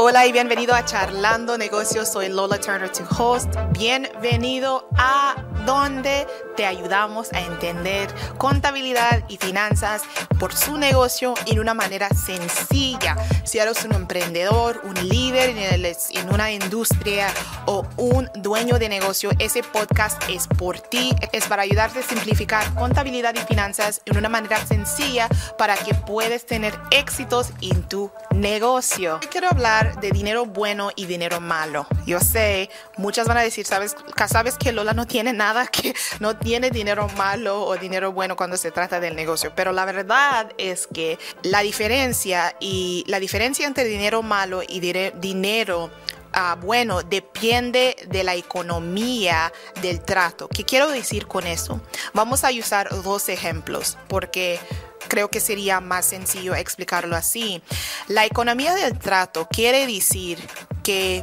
Hola y bienvenido a Charlando Negocios. Soy Lola Turner, tu host. Bienvenido a donde te ayudamos a entender contabilidad y finanzas por su negocio en una manera sencilla. Si eres un emprendedor, un líder en una industria o un dueño de negocio, ese podcast es por ti. Es para ayudarte a simplificar contabilidad y finanzas en una manera sencilla para que puedas tener éxitos en tu negocio. Quiero hablar de dinero bueno y dinero malo. Yo sé, muchas van a decir, sabes, sabes que Lola no tiene nada que no tiene dinero malo o dinero bueno cuando se trata del negocio, pero la verdad es que la diferencia y la diferencia entre dinero malo y dinero uh, bueno depende de la economía del trato. ¿Qué quiero decir con eso? Vamos a usar dos ejemplos porque creo que sería más sencillo explicarlo así. La economía del trato quiere decir que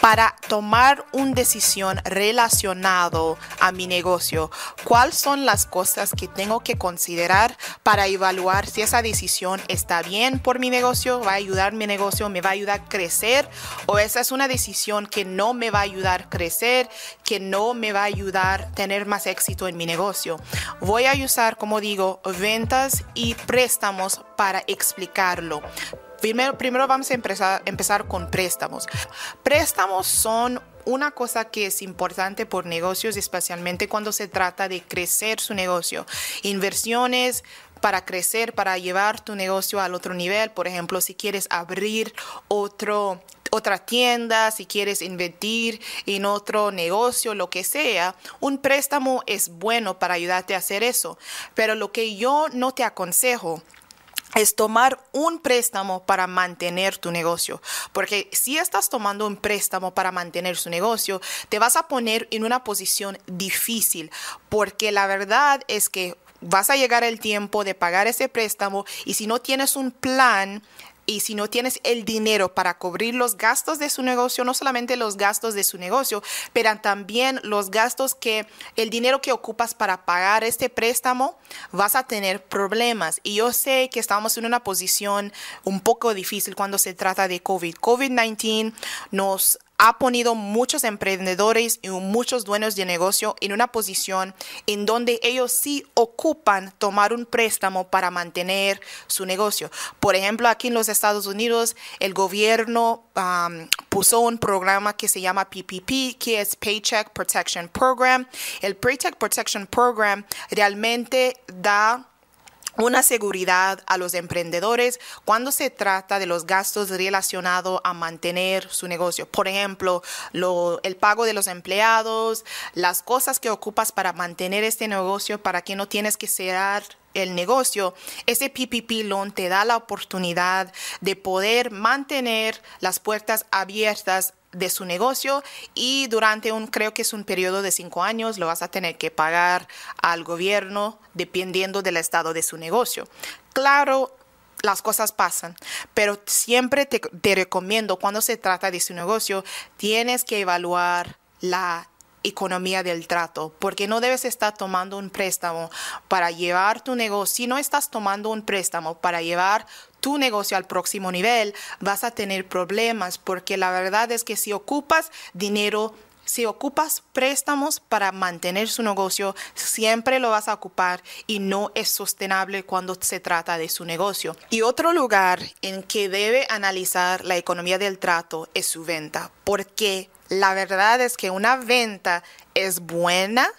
para tomar una decisión relacionado a mi negocio, cuáles son las cosas que tengo que considerar para evaluar si esa decisión está bien por mi negocio, va a ayudar mi negocio, me va a ayudar a crecer o esa es una decisión que no me va a ayudar a crecer, que no me va a ayudar a tener más éxito en mi negocio. Voy a usar, como digo, ventas y préstamos para explicarlo. Primero, vamos a empezar, empezar con préstamos. Préstamos son una cosa que es importante por negocios, especialmente cuando se trata de crecer su negocio. Inversiones para crecer, para llevar tu negocio al otro nivel. Por ejemplo, si quieres abrir otro otra tienda, si quieres invertir en otro negocio, lo que sea, un préstamo es bueno para ayudarte a hacer eso. Pero lo que yo no te aconsejo es tomar un préstamo para mantener tu negocio. Porque si estás tomando un préstamo para mantener su negocio, te vas a poner en una posición difícil. Porque la verdad es que vas a llegar el tiempo de pagar ese préstamo y si no tienes un plan y si no tienes el dinero para cubrir los gastos de su negocio, no solamente los gastos de su negocio, pero también los gastos que el dinero que ocupas para pagar este préstamo, vas a tener problemas. Y yo sé que estamos en una posición un poco difícil cuando se trata de COVID. COVID-19 nos ha ponido muchos emprendedores y muchos dueños de negocio en una posición en donde ellos sí ocupan tomar un préstamo para mantener su negocio. Por ejemplo, aquí en los Estados Unidos, el gobierno puso un programa que se llama PPP, que es Paycheck Protection Program. El Paycheck Protection Program realmente da una seguridad a los emprendedores cuando se trata de los gastos relacionados a mantener su negocio. Por ejemplo, el pago de los empleados, las cosas que ocupas para mantener este negocio para que no tienes que cerrar el negocio, ese PPP loan te da la oportunidad de poder mantener las puertas abiertas de su negocio y durante un, creo que es un periodo de cinco años, lo vas a tener que pagar al gobierno dependiendo del estado de su negocio. Claro, las cosas pasan, pero siempre te, te recomiendo cuando se trata de su negocio, tienes que evaluar la economía del trato, porque no debes estar tomando un préstamo para llevar tu negocio. Si no estás tomando un préstamo para llevar tu negocio al próximo nivel, vas a tener problemas, porque la verdad es que si ocupas dinero si ocupas préstamos para mantener su negocio, siempre lo vas a ocupar y no es sostenible cuando se trata de su negocio. Y otro lugar en que debe analizar la economía del trato es su venta, porque la verdad es que una venta es buena,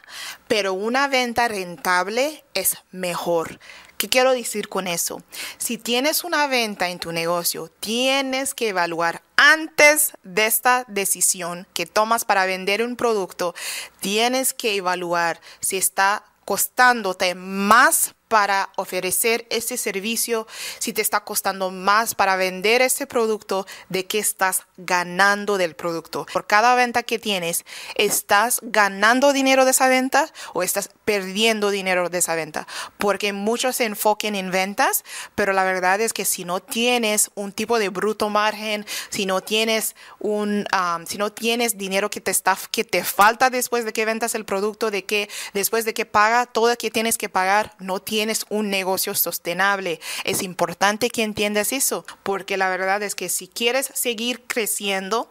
pero una venta rentable es mejor. ¿Qué quiero decir con eso? Si tienes una venta en tu negocio, tienes que evaluar antes de esta decisión que tomas para vender un producto, tienes que evaluar si está costándote más para ofrecer ese servicio, si te está costando más para vender ese producto, de qué estás ganando del producto. Por cada venta que tienes, ¿estás ganando dinero de esa venta o estás perdiendo dinero de esa venta? Porque muchos se enfoquen en ventas, pero la verdad es que si no tienes un tipo de bruto margen, si no tienes un, si no tienes dinero que te está, que te falta después de que ventas el producto, de que después de que paga todo lo que tienes que pagar, no tienes tienes un negocio sostenible. Es importante que entiendas eso, porque la verdad es que si quieres seguir creciendo,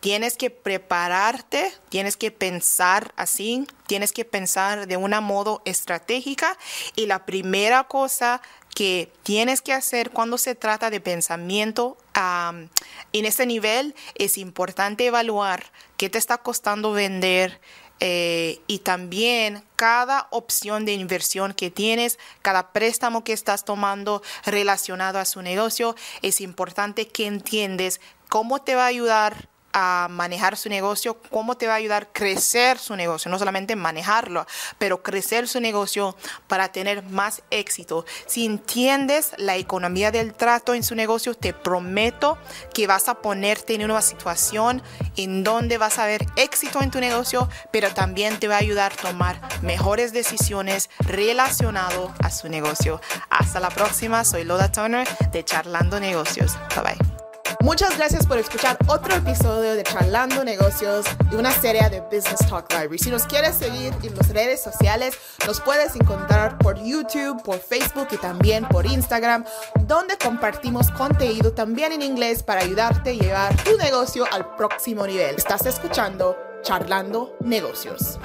tienes que prepararte, tienes que pensar así, tienes que pensar de una modo estratégica y la primera cosa que tienes que hacer cuando se trata de pensamiento en este nivel es importante evaluar qué te está costando vender, eh, y también cada opción de inversión que tienes, cada préstamo que estás tomando relacionado a su negocio, es importante que entiendes cómo te va a ayudar a manejar su negocio, cómo te va a ayudar a crecer su negocio, no solamente manejarlo, pero crecer su negocio para tener más éxito. Si entiendes la economía del trato en su negocio, te prometo que vas a ponerte en una situación en donde vas a ver éxito en tu negocio, pero también te va a ayudar a tomar mejores decisiones relacionado a su negocio. Hasta la próxima, soy Loda Turner de Charlando Negocios. Bye bye. Muchas gracias por escuchar otro episodio de Charlando Negocios de una serie de Business Talk Library. Si nos quieres seguir en las redes sociales, nos puedes encontrar por YouTube, por Facebook y también por Instagram, donde compartimos contenido también en inglés para ayudarte a llevar tu negocio al próximo nivel. Estás escuchando Charlando Negocios.